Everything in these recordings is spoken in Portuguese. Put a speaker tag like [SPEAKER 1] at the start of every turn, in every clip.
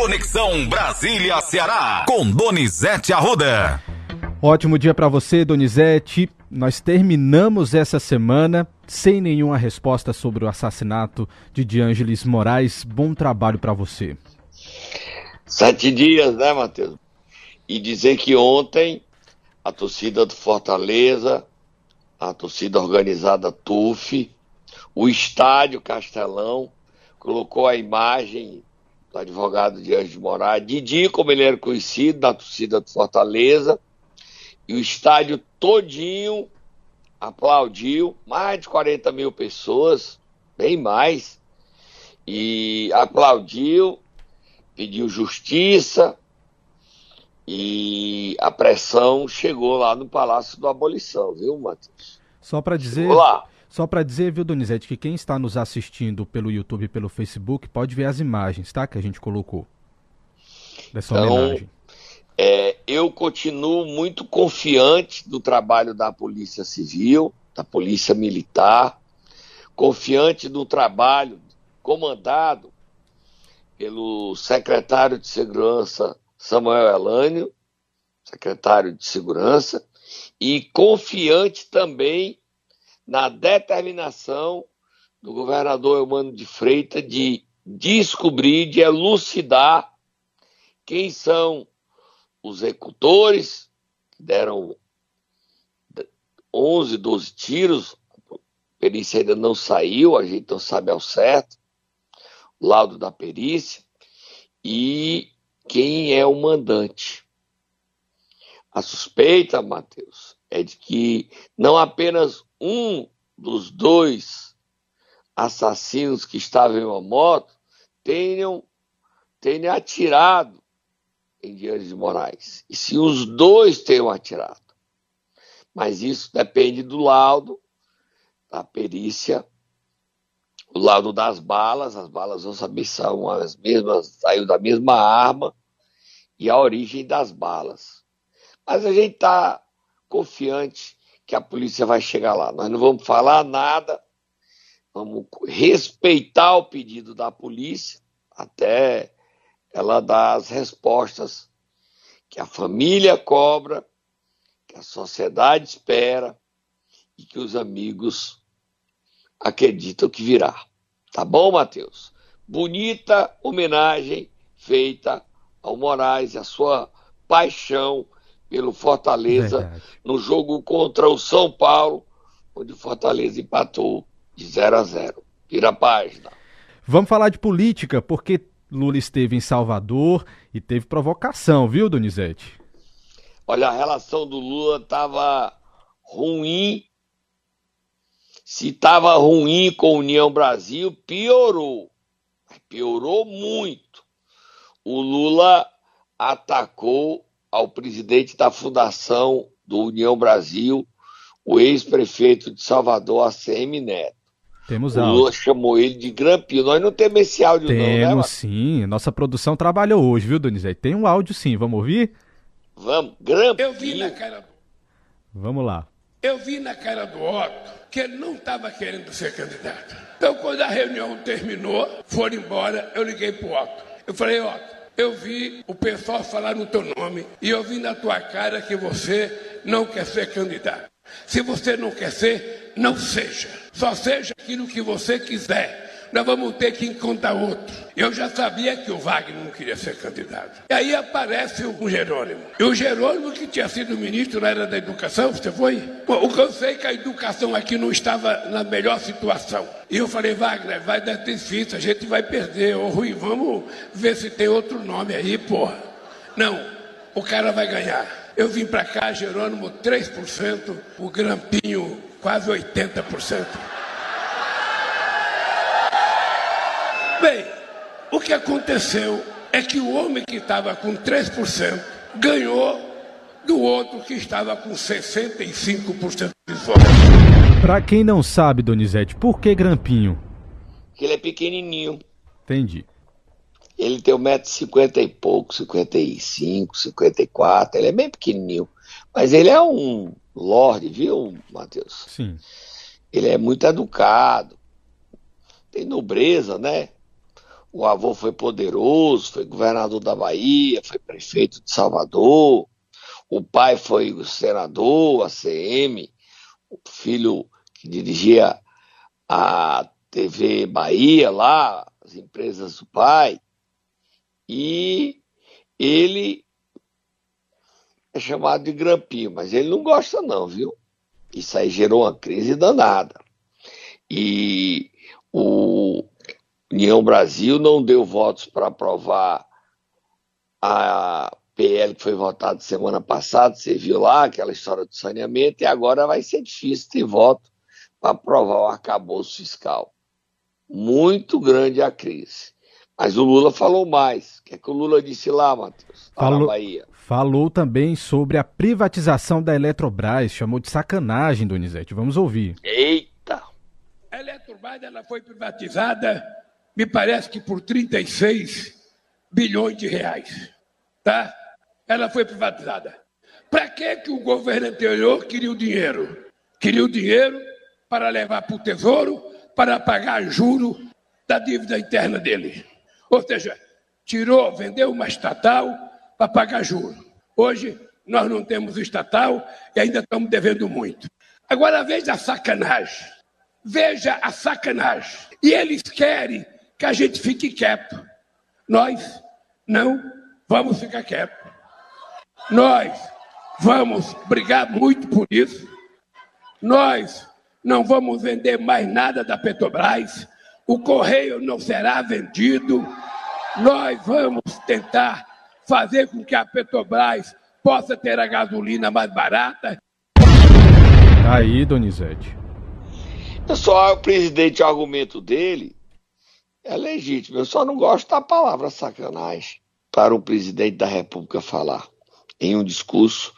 [SPEAKER 1] Conexão Brasília-Ceará, com Donizete Arruda.
[SPEAKER 2] Ótimo dia para você, Donizete. Nós terminamos essa semana sem nenhuma resposta sobre o assassinato de Diângeles Moraes. Bom trabalho para você.
[SPEAKER 3] Sete dias, né, Matheus? E dizer que ontem a torcida do Fortaleza, a torcida organizada TUF, o estádio Castelão, colocou a imagem do advogado Diante de Moraes, Didi, como ele era conhecido, da torcida do Fortaleza, e o estádio todinho aplaudiu, mais de 40 mil pessoas, bem mais, e aplaudiu, pediu justiça, e a pressão chegou lá no Palácio da Abolição, viu, Matheus?
[SPEAKER 2] Só para dizer. Olá. Só para dizer, viu, Donizete, que quem está nos assistindo pelo YouTube e pelo Facebook pode ver as imagens, tá? Que a gente colocou. Dessa então, homenagem.
[SPEAKER 3] É, eu continuo muito confiante do trabalho da Polícia Civil, da Polícia Militar, confiante do trabalho comandado pelo secretário de Segurança Samuel Elânio, secretário de Segurança, e confiante também na determinação do governador Eumano de Freitas de descobrir, de elucidar quem são os executores, que deram 11, 12 tiros, a perícia ainda não saiu, a gente não sabe ao certo, o laudo da perícia, e quem é o mandante. A suspeita, Matheus, é de que não apenas um dos dois assassinos que estavam em uma moto tenham, tenham atirado em Dias de Moraes. E se os dois tenham atirado. Mas isso depende do laudo, da perícia, o laudo das balas, as balas vão saber se são as mesmas, saiu da mesma arma e a origem das balas. Mas a gente está confiante que a polícia vai chegar lá. Nós não vamos falar nada, vamos respeitar o pedido da polícia até ela dar as respostas que a família cobra, que a sociedade espera e que os amigos acreditam que virá. Tá bom, Matheus? Bonita homenagem feita ao Moraes e a sua paixão pelo Fortaleza Verdade. no jogo contra o São Paulo, onde o Fortaleza empatou de 0 a 0. Vira a página.
[SPEAKER 2] Vamos falar de política, porque Lula esteve em Salvador e teve provocação, viu, Donizete?
[SPEAKER 3] Olha, a relação do Lula estava ruim. Se estava ruim com a União Brasil, piorou. Piorou muito. O Lula atacou ao presidente da Fundação do União Brasil, o ex-prefeito de Salvador, ACM Neto.
[SPEAKER 2] Temos
[SPEAKER 3] o Lula chamou ele de Grampinho. Nós não temos esse áudio
[SPEAKER 2] temos,
[SPEAKER 3] não, né?
[SPEAKER 2] Temos sim. Nossa produção trabalhou hoje, viu, Donizete? Tem um áudio sim. Vamos ouvir?
[SPEAKER 3] Vamos. Grampinho.
[SPEAKER 4] Eu vi na cara do...
[SPEAKER 2] Vamos lá.
[SPEAKER 4] Eu vi na cara do Otto que ele não estava querendo ser candidato. Então, quando a reunião terminou, foram embora, eu liguei pro Otto. Eu falei, Otto, eu vi o pessoal falar no teu nome e eu vi na tua cara que você não quer ser candidato. Se você não quer ser, não seja. Só seja aquilo que você quiser nós vamos ter que encontrar outro. Eu já sabia que o Wagner não queria ser candidato. E aí aparece o Jerônimo. E o Jerônimo, que tinha sido ministro na era da educação, você foi? O que eu sei que a educação aqui não estava na melhor situação. E eu falei, Wagner, vai dar difícil, a gente vai perder. Ô Rui, vamos ver se tem outro nome aí, porra. Não, o cara vai ganhar. Eu vim para cá, Jerônimo 3%, o Grampinho quase 80%. Bem, o que aconteceu é que o homem que estava com 3% ganhou do outro que estava com 65% de votos.
[SPEAKER 2] Para quem não sabe, Donizete, por que Grampinho?
[SPEAKER 3] Que ele é pequenininho.
[SPEAKER 2] Entendi.
[SPEAKER 3] Ele tem 1,50m e pouco, 55, 54, ele é bem pequenininho. Mas ele é um lorde, viu, Matheus?
[SPEAKER 2] Sim.
[SPEAKER 3] Ele é muito educado, tem nobreza, né? O avô foi poderoso, foi governador da Bahia, foi prefeito de Salvador, o pai foi o senador, ACM, o filho que dirigia a TV Bahia lá, as empresas do pai, e ele é chamado de grampinho, mas ele não gosta não, viu? Isso aí gerou uma crise danada. E o União Brasil não deu votos para aprovar a PL que foi votado semana passada, você viu lá aquela história do saneamento, e agora vai ser difícil ter voto para aprovar o arcabouço fiscal. Muito grande a crise. Mas o Lula falou mais. O que, é que o Lula disse lá, Matheus?
[SPEAKER 2] Falou, Bahia. falou também sobre a privatização da Eletrobras, chamou de sacanagem, Donizete. Vamos ouvir.
[SPEAKER 3] Eita!
[SPEAKER 4] A Eletrobras ela foi privatizada, me parece que por 36 bilhões de reais. Tá? ela foi privatizada. Para que, que o governo anterior queria o dinheiro? Queria o dinheiro para levar para o tesouro, para pagar juro da dívida interna dele. Ou seja, tirou, vendeu uma estatal para pagar juro. Hoje nós não temos estatal e ainda estamos devendo muito. Agora veja a sacanagem. Veja a sacanagem. E eles querem que a gente fique quieto. Nós não vamos ficar quietos. Nós vamos brigar muito por isso. Nós não vamos vender mais nada da Petrobras. O correio não será vendido. Nós vamos tentar fazer com que a Petrobras possa ter a gasolina mais barata.
[SPEAKER 2] Aí, Donizete.
[SPEAKER 3] Só o presidente, o argumento dele é legítimo. Eu só não gosto da palavra sacanagem para o presidente da República falar em um discurso,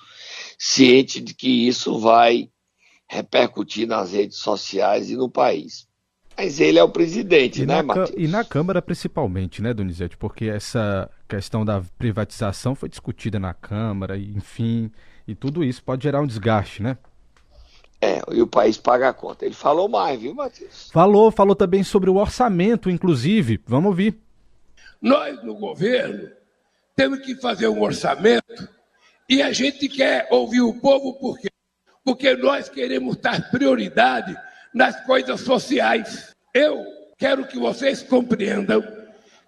[SPEAKER 3] ciente de que isso vai repercutir nas redes sociais e no país. Mas ele é o presidente,
[SPEAKER 2] e
[SPEAKER 3] né,
[SPEAKER 2] Matheus? E na Câmara principalmente, né, Donizete? Porque essa questão da privatização foi discutida na Câmara, enfim, e tudo isso pode gerar um desgaste, né?
[SPEAKER 3] É, e o país paga a conta. Ele falou mais, viu, Matheus?
[SPEAKER 2] Falou, falou também sobre o orçamento, inclusive. Vamos ouvir.
[SPEAKER 4] Nós, no governo, temos que fazer um orçamento e a gente quer ouvir o povo por quê? Porque nós queremos dar prioridade nas coisas sociais. Eu quero que vocês compreendam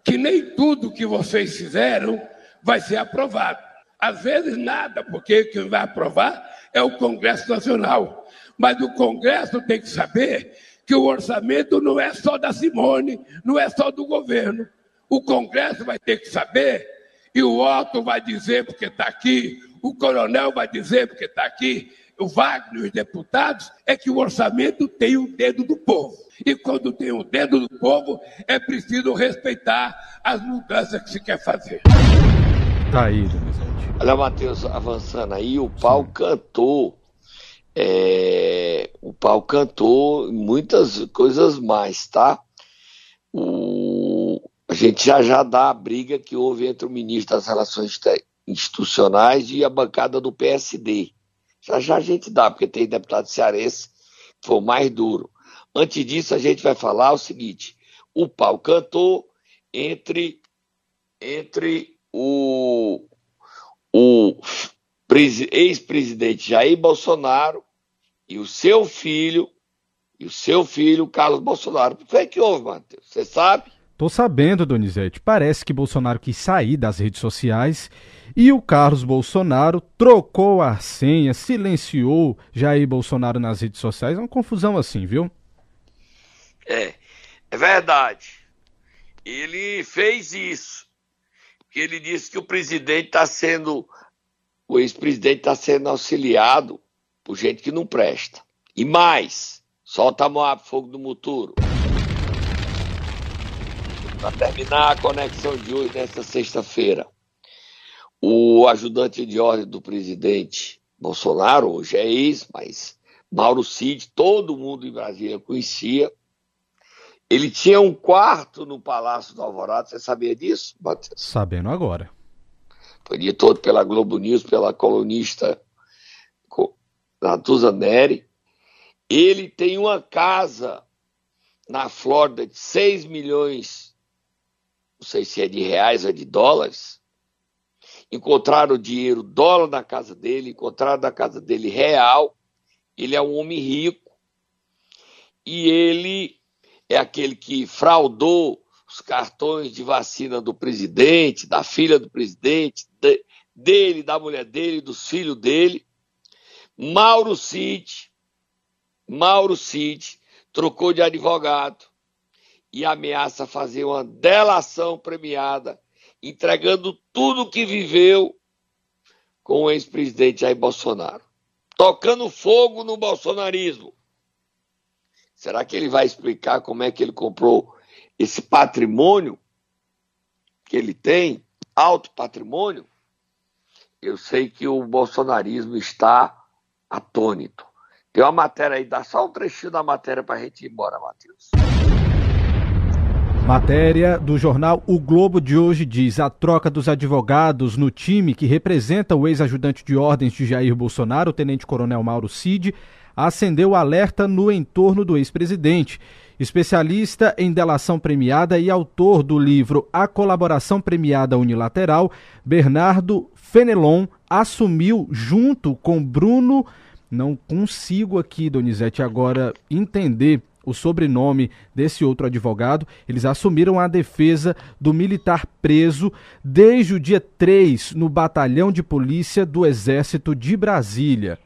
[SPEAKER 4] que nem tudo que vocês fizeram vai ser aprovado. Às vezes nada, porque quem vai aprovar é o Congresso Nacional. Mas o Congresso tem que saber que o orçamento não é só da Simone, não é só do governo. O Congresso vai ter que saber, e o Otto vai dizer, porque está aqui, o coronel vai dizer, porque está aqui, o Wagner os deputados, é que o orçamento tem o dedo do povo. E quando tem o dedo do povo, é preciso respeitar as mudanças que se quer fazer.
[SPEAKER 2] Tá aí, Donizete.
[SPEAKER 3] Olha, Matheus, avançando aí, o pau Sim. cantou. É, o pau cantou muitas coisas mais, tá? O, a gente já já dá a briga que houve entre o ministro das Relações institucionais e a bancada do PSD. Já já a gente dá, porque tem deputado cearense que foi o mais duro. Antes disso, a gente vai falar o seguinte: o pau cantou entre, entre o, o ex-presidente Jair Bolsonaro e o seu filho, e o seu filho, Carlos Bolsonaro. O que é que houve, Matheus? Você sabe?
[SPEAKER 2] Tô sabendo, Donizete. Parece que Bolsonaro quis sair das redes sociais e o Carlos Bolsonaro trocou a senha, silenciou Jair Bolsonaro nas redes sociais. É uma confusão assim, viu?
[SPEAKER 3] É, é verdade. Ele fez isso. Ele disse que o presidente está sendo, o ex-presidente está sendo auxiliado por gente que não presta. E mais, solta a Moab Fogo do Muturo. Para terminar a conexão de hoje, nesta sexta-feira. O ajudante de ordem do presidente Bolsonaro, hoje é ex, mas Mauro Cid, todo mundo em Brasília conhecia. Ele tinha um quarto no Palácio do Alvorada, você sabia disso, Matheus?
[SPEAKER 2] Sabendo agora.
[SPEAKER 3] Foi dito todo pela Globo News, pela colunista Natuza Neri. Ele tem uma casa na Flórida de 6 milhões não sei se é de reais ou de dólares, encontraram dinheiro dólar na casa dele, encontraram na casa dele real. Ele é um homem rico e ele é aquele que fraudou os cartões de vacina do presidente, da filha do presidente, de, dele, da mulher dele, dos filhos dele. Mauro Cid, Mauro Cid trocou de advogado e ameaça fazer uma delação premiada entregando tudo que viveu com o ex-presidente Jair Bolsonaro, tocando fogo no bolsonarismo. Será que ele vai explicar como é que ele comprou esse patrimônio que ele tem, alto patrimônio? Eu sei que o bolsonarismo está atônito. Tem uma matéria aí, dá só um trechinho da matéria para a gente ir embora, Matheus.
[SPEAKER 2] Matéria do jornal O Globo de hoje diz: a troca dos advogados no time que representa o ex-ajudante de ordens de Jair Bolsonaro, o tenente-coronel Mauro Cid, acendeu alerta no entorno do ex-presidente. Especialista em delação premiada e autor do livro A Colaboração Premiada Unilateral, Bernardo Fenelon assumiu junto com Bruno. Não consigo aqui, Donizete, agora entender o sobrenome desse outro advogado. Eles assumiram a defesa do militar preso desde o dia 3 no Batalhão de Polícia do Exército de Brasília.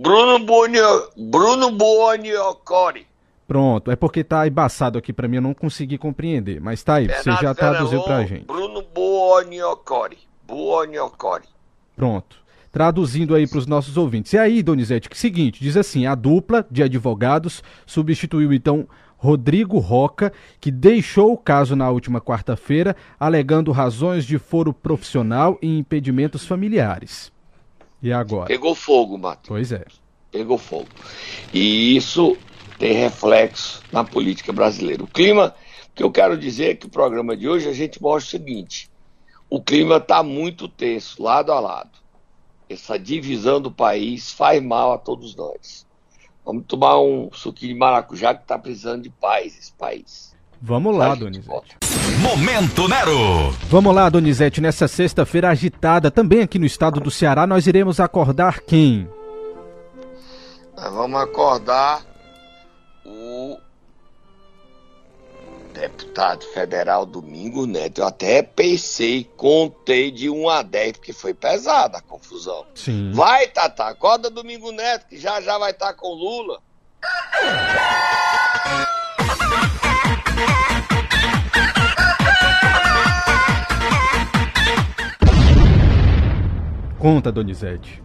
[SPEAKER 3] Bruno Bonio, Bruno Buoniocori.
[SPEAKER 2] Pronto, é porque tá embaçado aqui para mim, eu não consegui compreender, mas tá aí, Bernardo você já traduziu pra gente.
[SPEAKER 3] Bruno Buoniocori. Buoniocori.
[SPEAKER 2] Pronto traduzindo aí para os nossos ouvintes. E aí, Donizete, que é seguinte, diz assim, a dupla de advogados substituiu então Rodrigo Roca, que deixou o caso na última quarta-feira, alegando razões de foro profissional e impedimentos familiares. E agora?
[SPEAKER 3] Pegou fogo, Mato.
[SPEAKER 2] Pois é.
[SPEAKER 3] Pegou fogo. E isso tem reflexo na política brasileira. O clima, o que eu quero dizer é que o programa de hoje a gente mostra o seguinte: o clima está muito tenso, lado a lado essa divisão do país faz mal a todos nós. Vamos tomar um suquinho de maracujá que está precisando de paz esse país.
[SPEAKER 2] Vamos lá, Donizete.
[SPEAKER 1] Momento Nero.
[SPEAKER 2] Vamos lá, Donizete. Nessa sexta-feira agitada, também aqui no estado do Ceará, nós iremos acordar quem?
[SPEAKER 3] Nós vamos acordar o deputado federal Domingo Neto, eu até pensei, contei de 1 a 10, porque foi pesada a confusão.
[SPEAKER 2] Sim.
[SPEAKER 3] Vai, Tata, acorda Domingo Neto, que já já vai estar tá com Lula.
[SPEAKER 2] Conta, Donizete.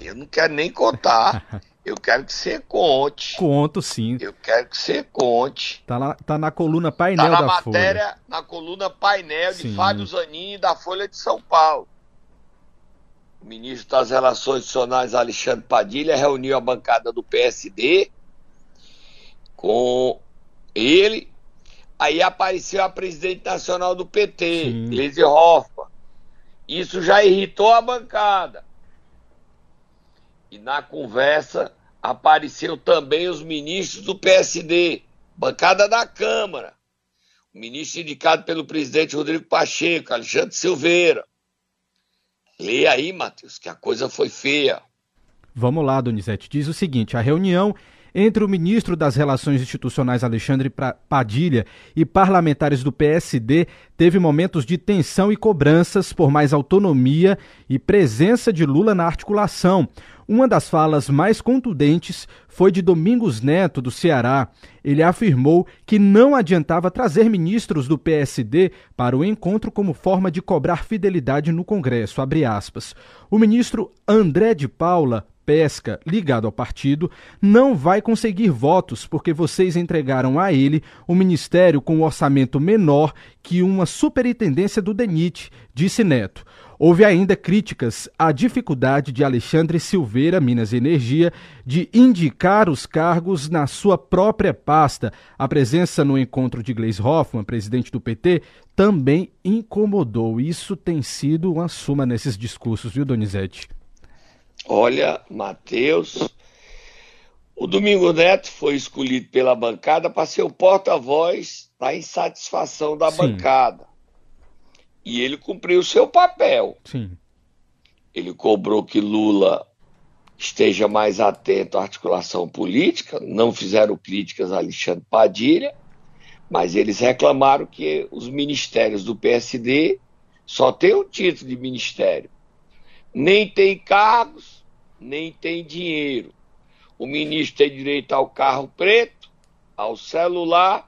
[SPEAKER 3] Eu não quero nem contar. Eu quero que você conte.
[SPEAKER 2] Conto sim.
[SPEAKER 3] Eu quero que você conte.
[SPEAKER 2] Tá, lá, tá na coluna painel tá na
[SPEAKER 3] da matéria,
[SPEAKER 2] Folha.
[SPEAKER 3] na coluna painel sim. de Fábio Zanini da Folha de São Paulo. O ministro das Relações Institucionais, Alexandre Padilha, reuniu a bancada do PSD com ele. Aí apareceu a presidente nacional do PT, Gleisi Hoffmann. Isso já irritou a bancada. E na conversa apareceu também os ministros do PSD, bancada da Câmara. O ministro indicado pelo presidente Rodrigo Pacheco, Alexandre Silveira. Leia aí, Matheus, que a coisa foi feia.
[SPEAKER 2] Vamos lá, Donizete. Diz o seguinte: a reunião entre o ministro das Relações Institucionais Alexandre Padilha e parlamentares do PSD teve momentos de tensão e cobranças por mais autonomia e presença de Lula na articulação. Uma das falas mais contundentes foi de Domingos Neto, do Ceará. Ele afirmou que não adiantava trazer ministros do PSD para o encontro como forma de cobrar fidelidade no Congresso. O ministro André de Paula Pesca, ligado ao partido, não vai conseguir votos porque vocês entregaram a ele um ministério com um orçamento menor que uma superintendência do DENIT, disse Neto. Houve ainda críticas à dificuldade de Alexandre Silveira, Minas e Energia, de indicar os cargos na sua própria pasta. A presença no encontro de Gleis Hoffmann, presidente do PT, também incomodou. Isso tem sido uma suma nesses discursos, viu, Donizete?
[SPEAKER 3] Olha, Matheus, O Domingo Neto foi escolhido pela bancada para ser o porta-voz da insatisfação da Sim. bancada. E ele cumpriu o seu papel.
[SPEAKER 2] Sim.
[SPEAKER 3] Ele cobrou que Lula esteja mais atento à articulação política, não fizeram críticas a Alexandre Padilha, mas eles reclamaram que os ministérios do PSD só têm o título de ministério. Nem tem cargos, nem tem dinheiro. O ministro tem direito ao carro preto, ao celular,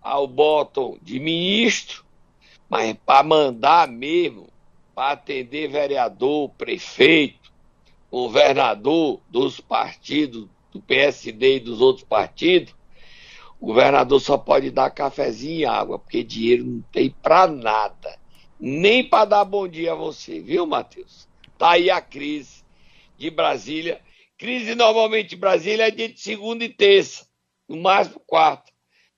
[SPEAKER 3] ao botão de ministro, mas para mandar mesmo, para atender vereador, prefeito, governador dos partidos, do PSD e dos outros partidos, o governador só pode dar cafezinho e água, porque dinheiro não tem para nada. Nem para dar bom dia a você, viu, Matheus? Tá aí a crise de Brasília Crise normalmente em Brasília é dia de segunda e terça, no máximo quarta.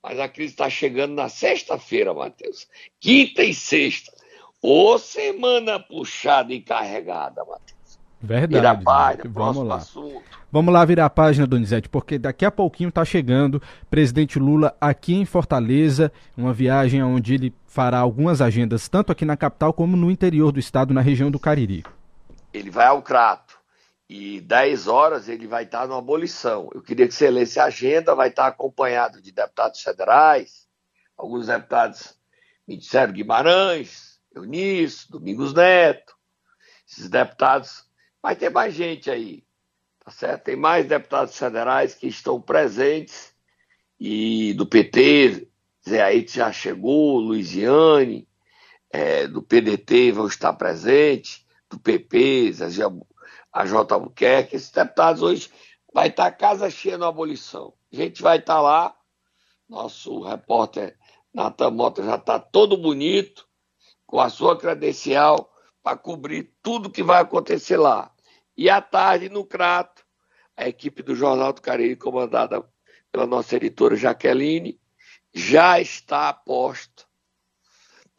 [SPEAKER 3] Mas a crise está chegando na sexta-feira, Matheus. Quinta e sexta. Ô semana puxada e carregada, Matheus.
[SPEAKER 2] Verdade. Vira a página, Vamos lá. Assunto. Vamos lá virar a página, Donizete, porque daqui a pouquinho está chegando presidente Lula aqui em Fortaleza, uma viagem onde ele fará algumas agendas, tanto aqui na capital como no interior do estado, na região do Cariri.
[SPEAKER 3] Ele vai ao Crato e 10 horas ele vai estar no abolição. Eu queria que você lesse a agenda, vai estar acompanhado de deputados federais, alguns deputados me disseram Guimarães, Eunice, Domingos Neto, esses deputados, vai ter mais gente aí, tá certo? Tem mais deputados federais que estão presentes e do PT, Zé Aite já chegou, Luiziane, é, do PDT vão estar presentes, do PP, a J. Albuquerque, esses deputados hoje vai estar tá casa cheia na abolição. A gente vai estar tá lá, nosso repórter Natan Mota já está todo bonito, com a sua credencial, para cobrir tudo que vai acontecer lá. E à tarde, no Crato, a equipe do Jornal do Cariri, comandada pela nossa editora Jaqueline, já está a posto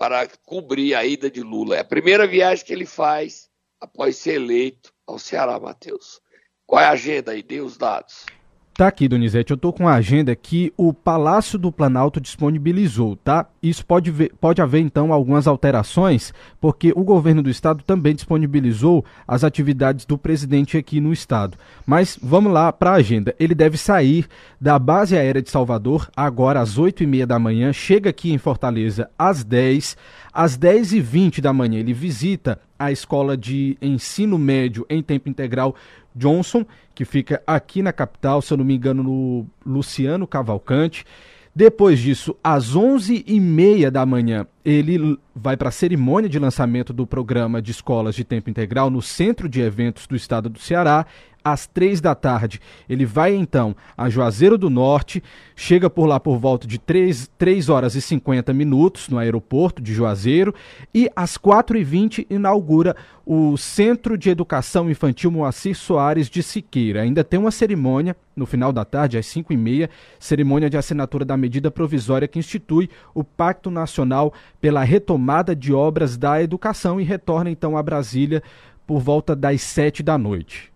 [SPEAKER 3] para cobrir a ida de Lula. É a primeira viagem que ele faz após ser eleito ao Ceará, Matheus. Qual é a agenda aí? Dê os dados.
[SPEAKER 2] Tá aqui, Donizete, eu tô com a agenda que o Palácio do Planalto disponibilizou, tá? Isso pode, ver, pode haver, então, algumas alterações, porque o governo do estado também disponibilizou as atividades do presidente aqui no estado. Mas vamos lá para a agenda. Ele deve sair da base aérea de Salvador agora às 8 e meia da manhã, chega aqui em Fortaleza às 10 às 10h20 da manhã, ele visita a escola de ensino médio em tempo integral Johnson, que fica aqui na capital, se eu não me engano, no Luciano Cavalcante. Depois disso, às 11h30 da manhã, ele vai para a cerimônia de lançamento do programa de escolas de tempo integral no Centro de Eventos do Estado do Ceará às três da tarde. Ele vai então a Juazeiro do Norte, chega por lá por volta de 3, 3 horas e 50 minutos no aeroporto de Juazeiro e às 4 e 20 inaugura o Centro de Educação Infantil Moacir Soares de Siqueira. Ainda tem uma cerimônia no final da tarde, às 5 e meia, cerimônia de assinatura da medida provisória que institui o Pacto Nacional pela Retomada de Obras da Educação e retorna então a Brasília por volta das 7 da noite.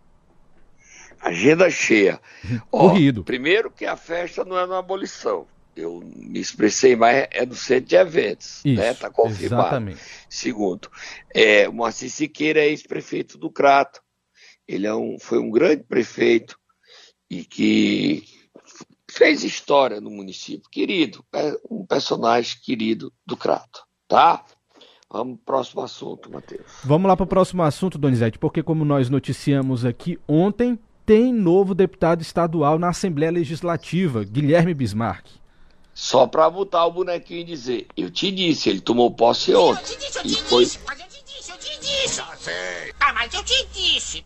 [SPEAKER 3] Agenda cheia. Corrido. Ó, primeiro que a festa não é na abolição. Eu me expressei mais, é no centro de eventos, Isso, né? Tá confirmado. Exatamente. Segundo, é, o Moacir Siqueira é ex-prefeito do Crato. Ele é um, foi um grande prefeito e que fez história no município. Querido, é um personagem querido do Crato, tá? Vamos pro próximo assunto, Matheus.
[SPEAKER 2] Vamos lá para o próximo assunto, Donizete, porque como nós noticiamos aqui ontem, tem novo deputado estadual na Assembleia Legislativa, Guilherme Bismarck.
[SPEAKER 3] Só para botar o bonequinho e dizer, eu te disse, ele tomou posse ontem. Eu te disse, eu te foi... disse, mas eu te disse, eu te disse. Ah, mas eu te disse.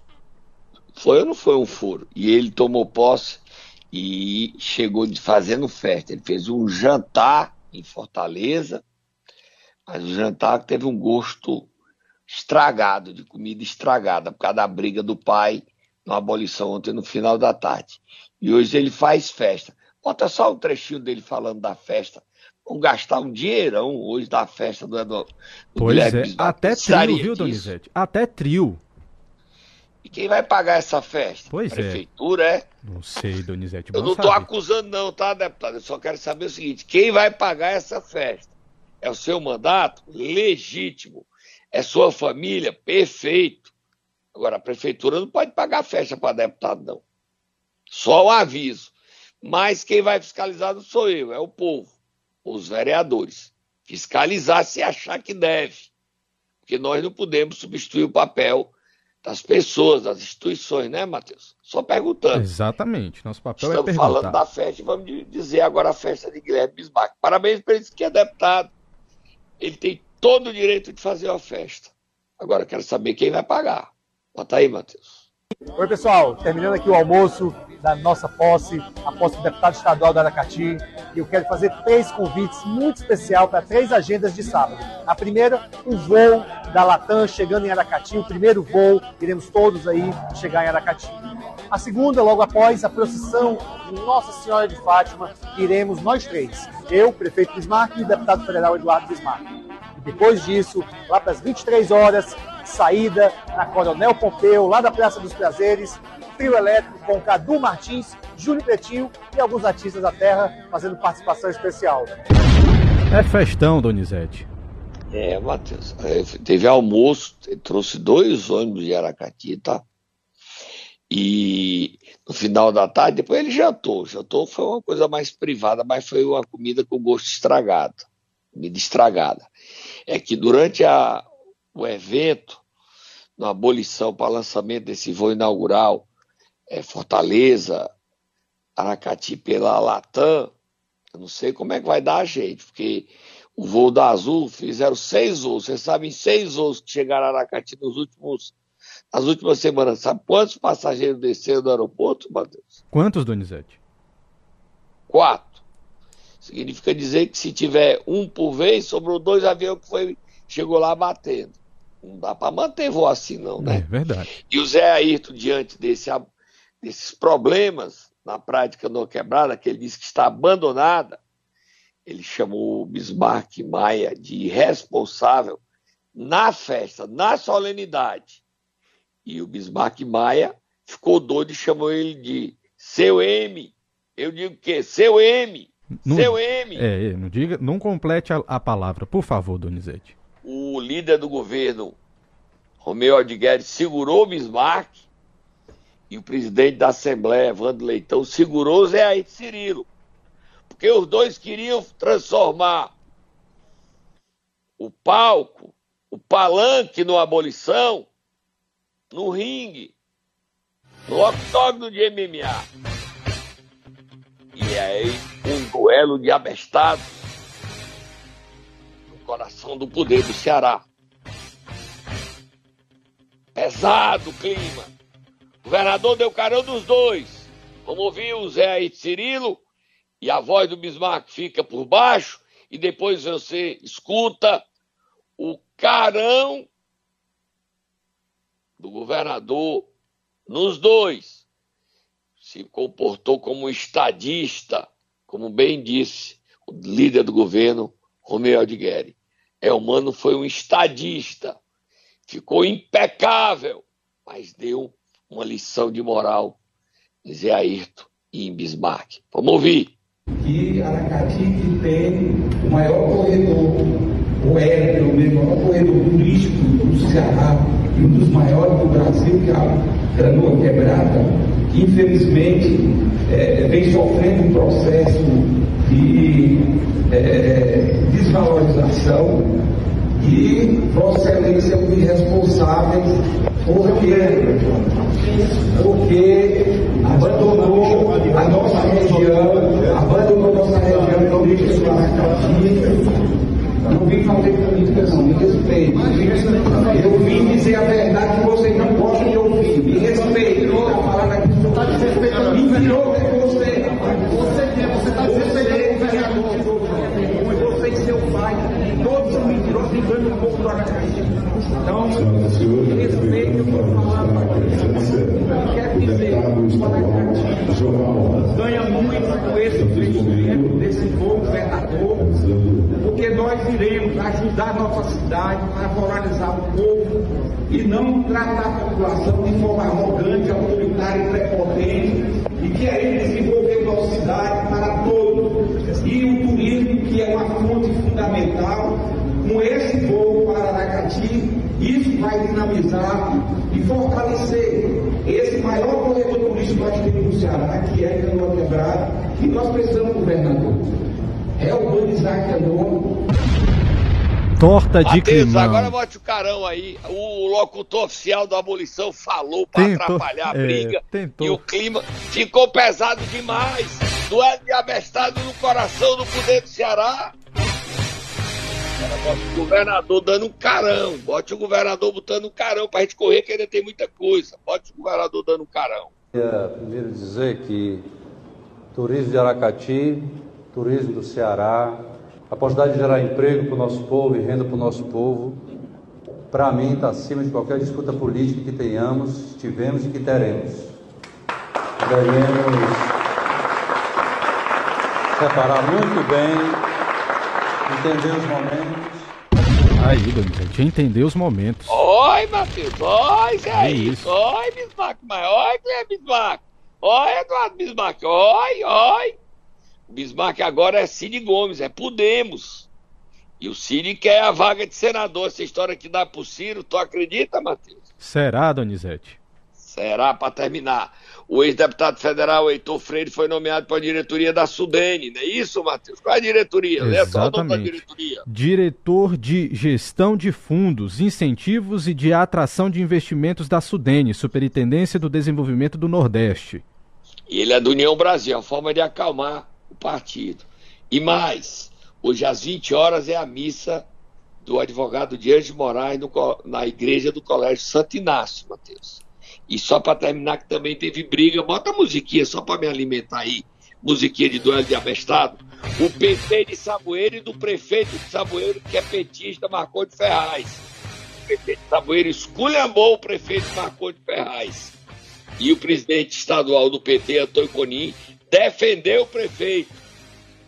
[SPEAKER 3] Foi ou não foi um furo? E ele tomou posse e chegou de fazendo festa. Ele fez um jantar em Fortaleza, mas o jantar teve um gosto estragado, de comida estragada, por causa da briga do pai na abolição ontem no final da tarde. E hoje ele faz festa. Bota só um trechinho dele falando da festa. Vão gastar um dinheirão hoje da festa do, do
[SPEAKER 2] Pois Guilherme é, até trio, viu, Donizete? Até trio.
[SPEAKER 3] E quem vai pagar essa festa?
[SPEAKER 2] Pois
[SPEAKER 3] a prefeitura
[SPEAKER 2] é.
[SPEAKER 3] é.
[SPEAKER 2] Não sei, Donizete.
[SPEAKER 3] Eu não estou acusando, não, tá, deputado? Eu só quero saber o seguinte: quem vai pagar essa festa? É o seu mandato? Legítimo. É sua família? Perfeito. Agora, a prefeitura não pode pagar festa para deputado, não. Só o aviso. Mas quem vai fiscalizar não sou eu, é o povo, os vereadores. Fiscalizar se achar que deve. Porque nós não podemos substituir o papel das pessoas, das instituições, né, Matheus? Só perguntando.
[SPEAKER 2] Exatamente. Nosso papel
[SPEAKER 3] Estamos
[SPEAKER 2] é perguntar.
[SPEAKER 3] falando da festa vamos dizer agora a festa de Guilherme Bismarck. Parabéns para ele que é deputado. Ele tem todo o direito de fazer uma festa. Agora quero saber quem vai pagar. Bota aí, Matheus.
[SPEAKER 5] Oi, pessoal. Terminando aqui o almoço da nossa posse, a posse do deputado estadual do Aracati. E eu quero fazer três convites muito especial para três agendas de sábado. A primeira, o voo da Latam chegando em Aracati, o primeiro voo, iremos todos aí chegar em Aracati. A segunda, logo após a procissão de Nossa Senhora de Fátima, iremos nós três, eu, prefeito Bismarck e o deputado federal Eduardo Bismarck. E depois disso, lá para as 23 horas, saída na Coronel Pompeu, lá da Praça dos Prazeres, trio elétrico com Cadu Martins, Júlio Pretinho e alguns artistas da terra fazendo participação especial.
[SPEAKER 2] É festão, Donizete.
[SPEAKER 3] É, Matheus. É, teve almoço, trouxe dois ônibus de Aracati, tá? E no final da tarde, depois ele jantou. Jantou foi uma coisa mais privada, mas foi uma comida com gosto estragado. Comida estragada. É que durante a, o evento, na abolição para lançamento desse voo inaugural, é, Fortaleza, Aracati pela Latam, eu não sei como é que vai dar a gente, porque o voo da Azul fizeram seis voos. Vocês sabem, seis voos que chegaram a Aracati nos últimos, nas últimas semanas. Sabe quantos passageiros desceram do aeroporto, Matheus?
[SPEAKER 2] Quantos, Donizete?
[SPEAKER 3] Quatro. Significa dizer que se tiver um por vez, sobrou dois aviões que foi, chegou lá batendo. Não dá para manter voo assim, não, né?
[SPEAKER 2] É verdade.
[SPEAKER 3] E o Zé Ayrton, diante desse, desses problemas na prática no Quebrada, que ele disse que está abandonada, ele chamou o Bismarck Maia de irresponsável na festa, na solenidade. E o Bismarck Maia ficou doido e chamou ele de seu M. Eu digo que seu M.
[SPEAKER 2] Não,
[SPEAKER 3] seu M.
[SPEAKER 2] É, não diga, não complete a, a palavra, por favor, Donizete
[SPEAKER 3] o líder do governo, Romeu Aldigueri, segurou o Bismarck e o presidente da Assembleia, Evandro Leitão, segurou Zé Ayrton Cirilo. Porque os dois queriam transformar o palco, o palanque no abolição, no ringue, no octógono de MMA. E aí, um duelo de abestados coração do poder do Ceará. Pesado o clima. O governador deu carão dos dois. Vamos ouvir o Zé aí Cirilo e a voz do Bismarck fica por baixo e depois você escuta o carão do governador nos dois. Se comportou como estadista, como bem disse o líder do governo, Romeu Aldigueri. Elmano foi um estadista, ficou impecável, mas deu uma lição de moral em Zé Ayrton e em Bismarck. Vamos ouvir.
[SPEAKER 6] Que Aracati tem o maior corredor, o aéreo, o maior corredor turístico do Ceará e um dos maiores do Brasil, que é a Canoa Quebrada, que infelizmente é, vem sofrendo um processo de é, desvalorização e Vossa Excelência é um irresponsável porque, porque abandonou a nossa região, abandonou a nossa região, não deixa isso não vim fazer política não, me respeite. Eu vim dizer a verdade que vocês não gostam de ouvir. Me respeite. Eu estou falando aqui. Está desrespeitando. Mentiroso é você, rapaz. Você é, você está desrespeitando o vereador. Você e seu pai, todos são mentirosos, engano o povo do Aracati. Então, o que eu estou falando. Quer dizer, o Aracati ganha muito com esse investimento desse novo governador, porque nós iremos ajudar nossa cidade a valorizar o povo e não tratar a população de forma arrogante, autoritária e prepotente e querer desenvolver velocidade para todos. E o turismo, que é uma fonte fundamental, com esse voo para isso vai dinamizar e fortalecer esse maior corredor turístico que nós temos no Ceará, que é Canoa Quebrada, que nós precisamos, governador, é urbanizar Canoa,
[SPEAKER 2] torta de
[SPEAKER 3] Matheus,
[SPEAKER 2] climão.
[SPEAKER 3] agora bote o carão aí. O locutor oficial da abolição falou
[SPEAKER 2] Tentou,
[SPEAKER 3] atrapalhar a
[SPEAKER 2] é,
[SPEAKER 3] briga.
[SPEAKER 2] tentou.
[SPEAKER 3] E o clima ficou pesado demais. Duelo de abestado no coração do poder do Ceará. Bote o governador dando um carão. Bote o governador botando um carão pra gente correr, que ainda tem muita coisa. Bote o governador dando um carão.
[SPEAKER 7] Queria primeiro dizer que turismo de Aracati, turismo do Ceará, a possibilidade de gerar emprego para o nosso povo e renda para o nosso povo, para mim está acima de qualquer disputa política que tenhamos, tivemos e que teremos. Devemos separar muito bem, entender os momentos.
[SPEAKER 2] Aí, Donizete, entendeu os momentos.
[SPEAKER 3] Oi, Matheus. Oi, Zé
[SPEAKER 2] É.
[SPEAKER 3] Oi, Bismarck. Mas oi, Cleber Bismarck. Oi, Eduardo Bismarck. Oi, oi. O Bismarck agora é Cid Gomes, é Podemos. E o Cid quer a vaga de senador. Essa história que dá pro Ciro, tu acredita, Matheus?
[SPEAKER 2] Será, Donizete?
[SPEAKER 3] Será para terminar. O ex-deputado federal Heitor Freire foi nomeado para a diretoria da Sudene, não é isso, Matheus? Qual é a diretoria? Lê só o nome da
[SPEAKER 2] Exatamente.
[SPEAKER 3] diretoria.
[SPEAKER 2] Diretor de Gestão de Fundos, Incentivos e de Atração de Investimentos da Sudene, Superintendência do Desenvolvimento do Nordeste.
[SPEAKER 3] E ele é do União Brasil, é uma forma de acalmar o partido. E mais, hoje às 20 horas é a missa do advogado Dias de Moraes no na igreja do Colégio Santo Inácio, Matheus. E só para terminar, que também teve briga, bota musiquinha só para me alimentar aí, musiquinha de duelo de abestado. O PT de Saboeiro e do prefeito de Saboeiro, que é petista, Marcou de Ferraz. O PT de Saboeiro esculhambou o prefeito Marcou de Ferraz. E o presidente estadual do PT, Antônio Conin, defendeu o prefeito.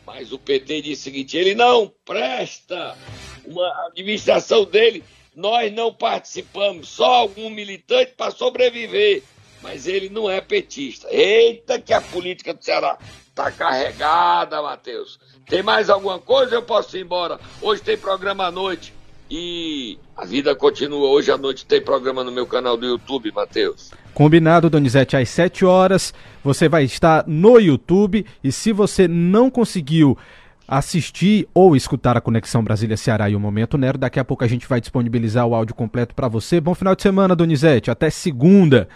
[SPEAKER 3] Mas o PT disse o seguinte: ele não presta. Uma a administração dele, nós não participamos, só algum militante para sobreviver. Mas ele não é petista. Eita, que a política do Ceará tá carregada, Matheus. Tem mais alguma coisa? Eu posso ir embora. Hoje tem programa à noite. E a vida continua. Hoje à noite tem programa no meu canal do YouTube, Matheus.
[SPEAKER 2] Combinado, Donizete, às 7 horas você vai estar no YouTube e se você não conseguiu assistir ou escutar a Conexão Brasília-Ceará e o Momento Nero, daqui a pouco a gente vai disponibilizar o áudio completo para você. Bom final de semana, Donizete, até segunda.